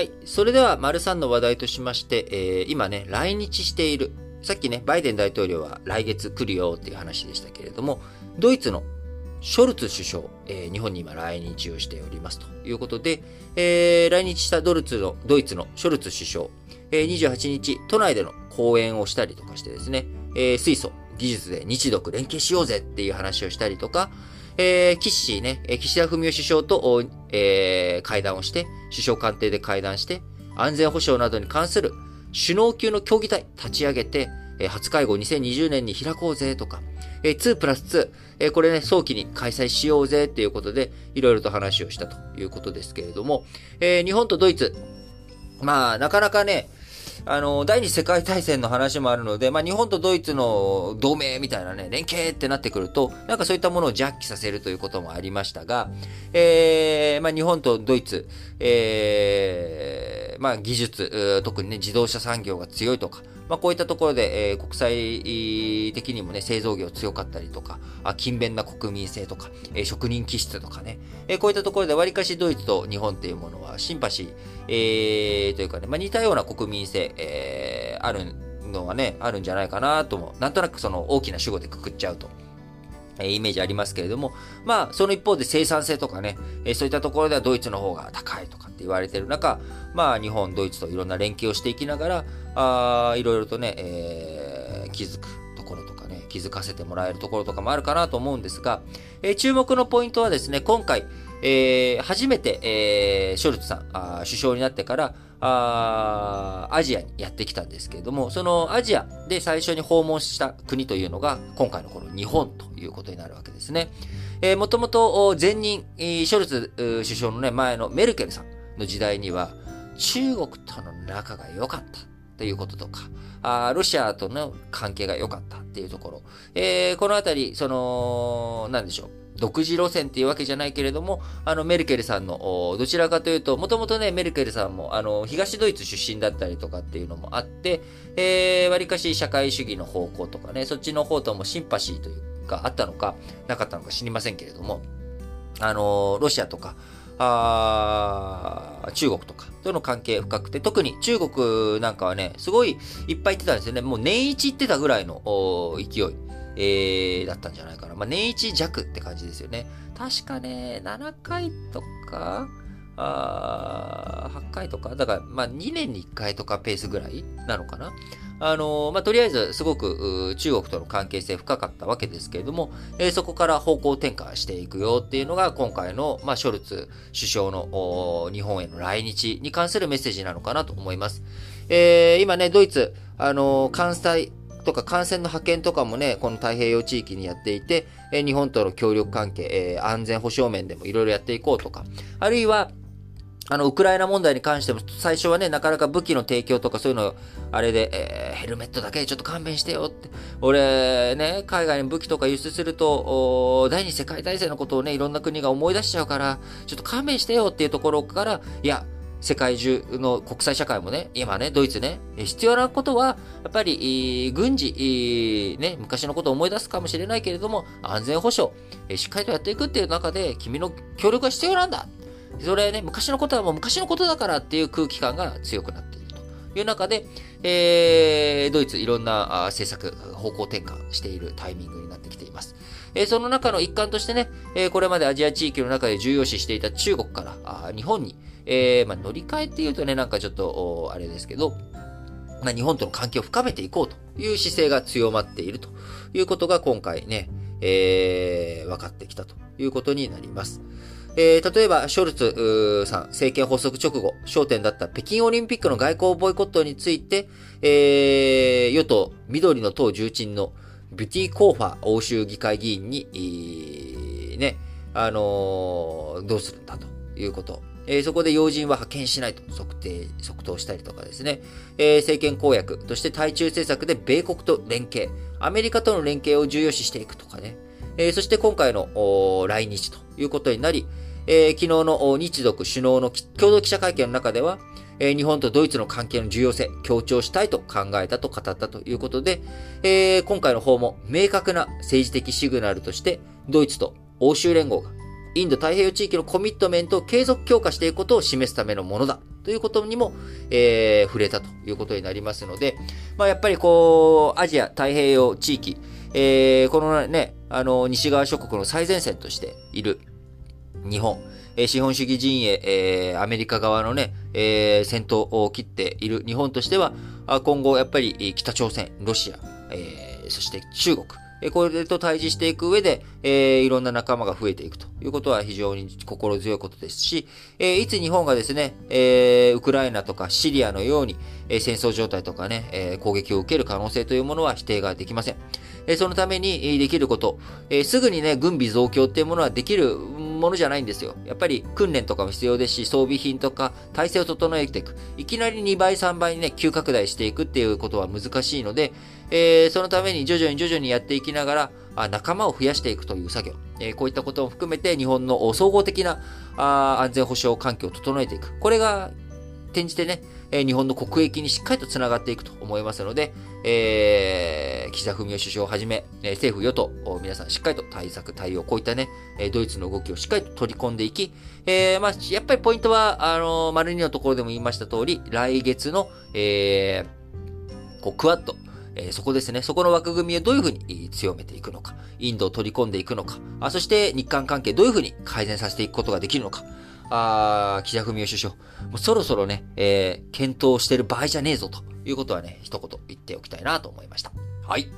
はい。それでは、丸3の話題としまして、えー、今ね、来日している、さっきね、バイデン大統領は来月来るよっていう話でしたけれども、ドイツのショルツ首相、えー、日本に今来日をしておりますということで、えー、来日したドルツの、ドイツのショルツ首相、えー、28日、都内での講演をしたりとかしてですね、えー、水素、技術で日独連携しようぜっていう話をしたりとか、えー、岸ね、岸田文雄首相と、えー、会談をして、首相官邸で会談して、安全保障などに関する首脳級の協議体立ち上げて、えー、初会合2020年に開こうぜとか、えー、2プラス2、えー、これね、早期に開催しようぜっていうことで、いろいろと話をしたということですけれども、えー、日本とドイツ、まあ、なかなかね、あの、第二次世界大戦の話もあるので、まあ、日本とドイツの同盟みたいなね、連携ってなってくると、なんかそういったものをジャッキさせるということもありましたが、えー、まあ、日本とドイツ、えー、まあ、技術、特にね、自動車産業が強いとか、まあ、こういったところで、えー、国際的にもね、製造業強かったりとか、あ勤勉な国民性とか、えー、職人気質とかね、えー、こういったところで割かしドイツと日本っていうものシンパシー、えー、というかね、まあ、似たような国民性、えー、あるのはね、あるんじゃないかなとも、なんとなくその大きな主語でくくっちゃうと。えイメージありますけれども、まあ、その一方で生産性とかね、えそういったところではドイツの方が高いとかって言われてる中、まあ、日本、ドイツといろんな連携をしていきながら、あいろいろとね、えー、気づくところとかね、気づかせてもらえるところとかもあるかなと思うんですが、えー、注目のポイントはですね、今回、えー、初めて、えー、ショルツさんあ、首相になってから、あアジアにやってきたんですけれども、そのアジアで最初に訪問した国というのが、今回のこの日本ということになるわけですね。えー、もともと前任、ショルツ首相のね、前のメルケルさんの時代には、中国との仲が良かったということとか、あロシアとの関係が良かったっていうところ、えー、このあたり、その、なんでしょう。独自路線っていうわけじゃないけれども、あの、メルケルさんの、どちらかというと、もともとね、メルケルさんも、あの、東ドイツ出身だったりとかっていうのもあって、えー、割かし社会主義の方向とかね、そっちの方ともシンパシーというか、あったのか、なかったのか知りませんけれども、あの、ロシアとか、あ中国とかとの関係深くて、特に中国なんかはね、すごいいっぱい行ってたんですよね。もう年一行ってたぐらいの勢い。えー、だったんじゃないかな。まあ、年一弱って感じですよね。確かね、7回とか、あ8回とか、だから、まあ、2年に1回とかペースぐらいなのかな。あのー、まあ、とりあえず、すごく、中国との関係性深かったわけですけれども、えー、そこから方向転換していくよっていうのが、今回の、まあ、ショルツ首相の日本への来日に関するメッセージなのかなと思います。えー、今ね、ドイツ、あの、関西、とか感染の派遣とかもね、この太平洋地域にやっていて、え日本との協力関係、え安全保障面でもいろいろやっていこうとか、あるいは、あの、ウクライナ問題に関しても、最初はね、なかなか武器の提供とかそういうの、あれで、えー、ヘルメットだけちょっと勘弁してよって。俺、ね、海外に武器とか輸出すると、第二次世界大戦のことをね、いろんな国が思い出しちゃうから、ちょっと勘弁してよっていうところから、いや、世界中の国際社会もね、今ね、ドイツね、必要なことは、やっぱり、軍事、ね、昔のことを思い出すかもしれないけれども、安全保障、しっかりとやっていくっていう中で、君の協力が必要なんだ。それね、昔のことはもう昔のことだからっていう空気感が強くなっているという中で、えー、ドイツいろんな政策、方向転換しているタイミングになってきています。えー、その中の一環としてね、えー、これまでアジア地域の中で重要視していた中国から日本に、えー、まあ、乗り換えっていうとね、なんかちょっと、あれですけど、まあ、日本との関係を深めていこうという姿勢が強まっているということが今回ね、えー、分かってきたということになります。えー、例えば、ショルツさん、政権発足直後、焦点だった北京オリンピックの外交ボイコットについて、えー、与党、緑の党重鎮のビュティ・コーファー欧州議会議員に、ね、あのー、どうするんだということ。えー、そこで要人は派遣しないと測定、即答したりとかですね、えー、政権公約として対中政策で米国と連携、アメリカとの連携を重要視していくとかね、えー、そして今回の来日ということになり、えー、昨日の日独首脳の共同記者会見の中では、えー、日本とドイツの関係の重要性、強調したいと考えたと語ったということで、えー、今回の訪問、明確な政治的シグナルとして、ドイツと欧州連合がインド太平洋地域のコミットメントを継続強化していくことを示すためのものだ。ということにも、えー、触れたということになりますので、まあ、やっぱりこう、アジア太平洋地域、えー、このね、あの、西側諸国の最前線としている日本、えー、資本主義陣営、えー、アメリカ側のね、えー、戦闘を切っている日本としては、今後やっぱり北朝鮮、ロシア、えー、そして中国、えこれと対峙していく上で、えー、いろんな仲間が増えていくということは非常に心強いことですし、えー、いつ日本がですね、えー、ウクライナとかシリアのように、えー、戦争状態とかね、えー、攻撃を受ける可能性というものは否定ができません。えー、そのためにできること、えー、すぐにね、軍備増強っていうものはできるものじゃないんですよ。やっぱり訓練とかも必要ですし、装備品とか体制を整えていく。いきなり2倍、3倍にね、急拡大していくっていうことは難しいので、えー、そのために徐々に徐々にやっていきながら、あ仲間を増やしていくという作業、えー、こういったことも含めて日本の総合的なあ安全保障環境を整えていく。これが転じてね、え、日本の国益にしっかりと繋がっていくと思いますので、えー、岸田文雄首相をはじめ、え、政府与党、皆さんしっかりと対策、対応、こういったね、えドイツの動きをしっかりと取り込んでいき、えー、まあ、やっぱりポイントは、あのー、丸2のところでも言いました通り、来月の、えー、こう、クワッド、え、そこですね、そこの枠組みをどういうふうに強めていくのか、インドを取り込んでいくのか、あそして日韓関係どういうふうに改善させていくことができるのか、あ岸田文雄首相、もうそろそろね、えー、検討してる場合じゃねえぞということはね、一言言っておきたいなと思いました。はい。